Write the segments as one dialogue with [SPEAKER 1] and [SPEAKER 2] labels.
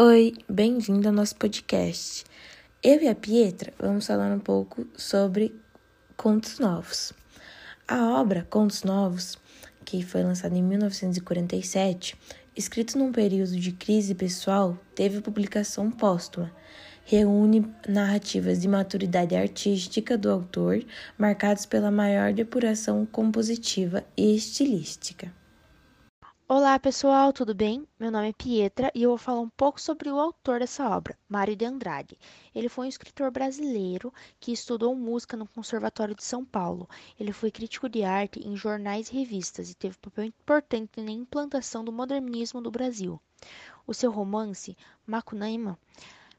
[SPEAKER 1] Oi, bem-vindo ao nosso podcast. Eu e a Pietra vamos falar um pouco sobre Contos Novos. A obra Contos Novos, que foi lançada em 1947, escrito num período de crise pessoal, teve publicação póstuma. Reúne narrativas de maturidade artística do autor, marcados pela maior depuração compositiva e estilística.
[SPEAKER 2] Olá pessoal, tudo bem? Meu nome é Pietra e eu vou falar um pouco sobre o autor dessa obra, Mário de Andrade. Ele foi um escritor brasileiro que estudou música no Conservatório de São Paulo. Ele foi crítico de arte em jornais e revistas e teve papel importante na implantação do modernismo do Brasil. O seu romance, Macunaíma,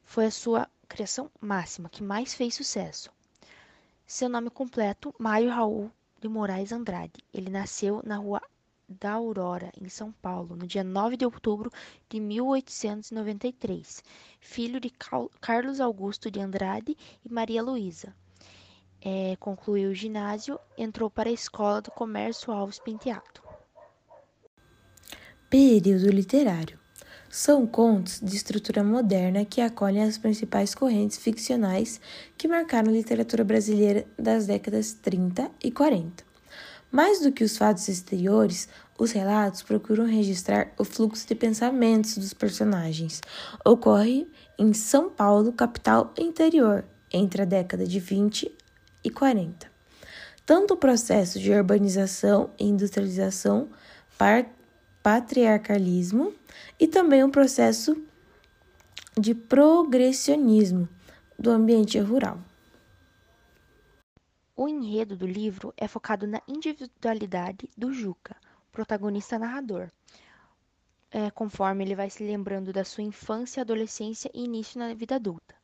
[SPEAKER 2] foi a sua criação máxima, que mais fez sucesso. Seu nome completo, Mário Raul de Moraes Andrade. Ele nasceu na rua da Aurora, em São Paulo, no dia 9 de outubro de 1893, filho de Carlos Augusto de Andrade e Maria Luísa. É, concluiu o ginásio, entrou para a Escola do Comércio Alves Penteado.
[SPEAKER 1] Período literário. São contos de estrutura moderna que acolhem as principais correntes ficcionais que marcaram a literatura brasileira das décadas 30 e 40. Mais do que os fatos exteriores, os relatos procuram registrar o fluxo de pensamentos dos personagens. Ocorre em São Paulo, capital interior, entre a década de 20 e 40. Tanto o processo de urbanização e industrialização, patriarcalismo e também o processo de progressionismo do ambiente rural.
[SPEAKER 2] O enredo do livro é focado na individualidade do Juca, protagonista narrador, é, conforme ele vai se lembrando da sua infância, adolescência e início na vida adulta.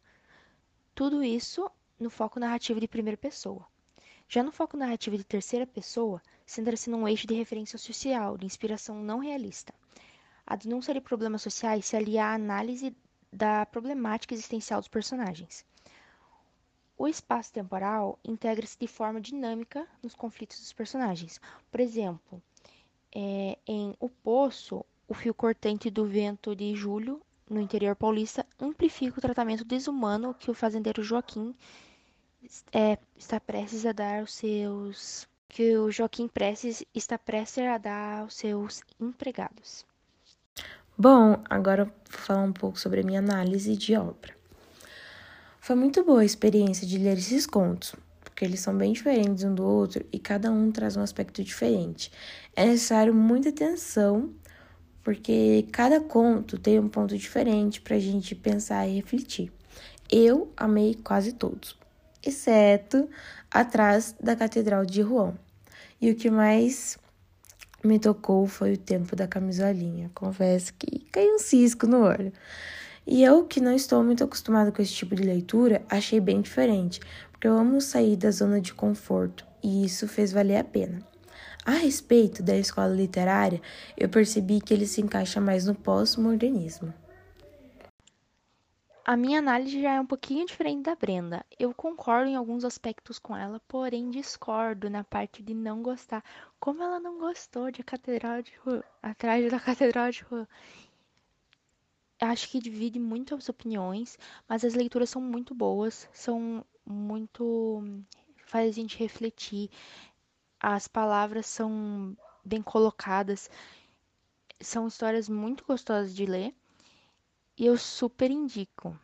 [SPEAKER 2] Tudo isso no foco narrativo de primeira pessoa. Já no foco narrativo de terceira pessoa, centra-se num eixo de referência social, de inspiração não realista. A denúncia de problemas sociais se alia à análise da problemática existencial dos personagens. O espaço temporal integra-se de forma dinâmica nos conflitos dos personagens. Por exemplo, é, em O Poço, o fio cortante do vento de julho, no interior paulista, amplifica o tratamento desumano que o fazendeiro Joaquim é, está prestes a dar aos seus. que o Joaquim Prestes está prestes a dar aos seus empregados.
[SPEAKER 1] Bom, agora vou falar um pouco sobre a minha análise de obra. Foi muito boa a experiência de ler esses contos, porque eles são bem diferentes um do outro e cada um traz um aspecto diferente. É necessário muita atenção, porque cada conto tem um ponto diferente para a gente pensar e refletir. Eu amei quase todos, exceto atrás da Catedral de Rouen. E o que mais me tocou foi o tempo da camisolinha. Confesso que caiu um cisco no olho. E eu, que não estou muito acostumada com esse tipo de leitura, achei bem diferente, eu amo sair da zona de conforto e isso fez valer a pena. A respeito da escola literária, eu percebi que ele se encaixa mais no pós-modernismo.
[SPEAKER 2] A minha análise já é um pouquinho diferente da Brenda. Eu concordo em alguns aspectos com ela, porém discordo na parte de não gostar. Como ela não gostou de Catedral de Rua, atrás da Catedral de Rua acho que divide muito as opiniões, mas as leituras são muito boas, são muito. faz a gente refletir. As palavras são bem colocadas, são histórias muito gostosas de ler e eu super indico.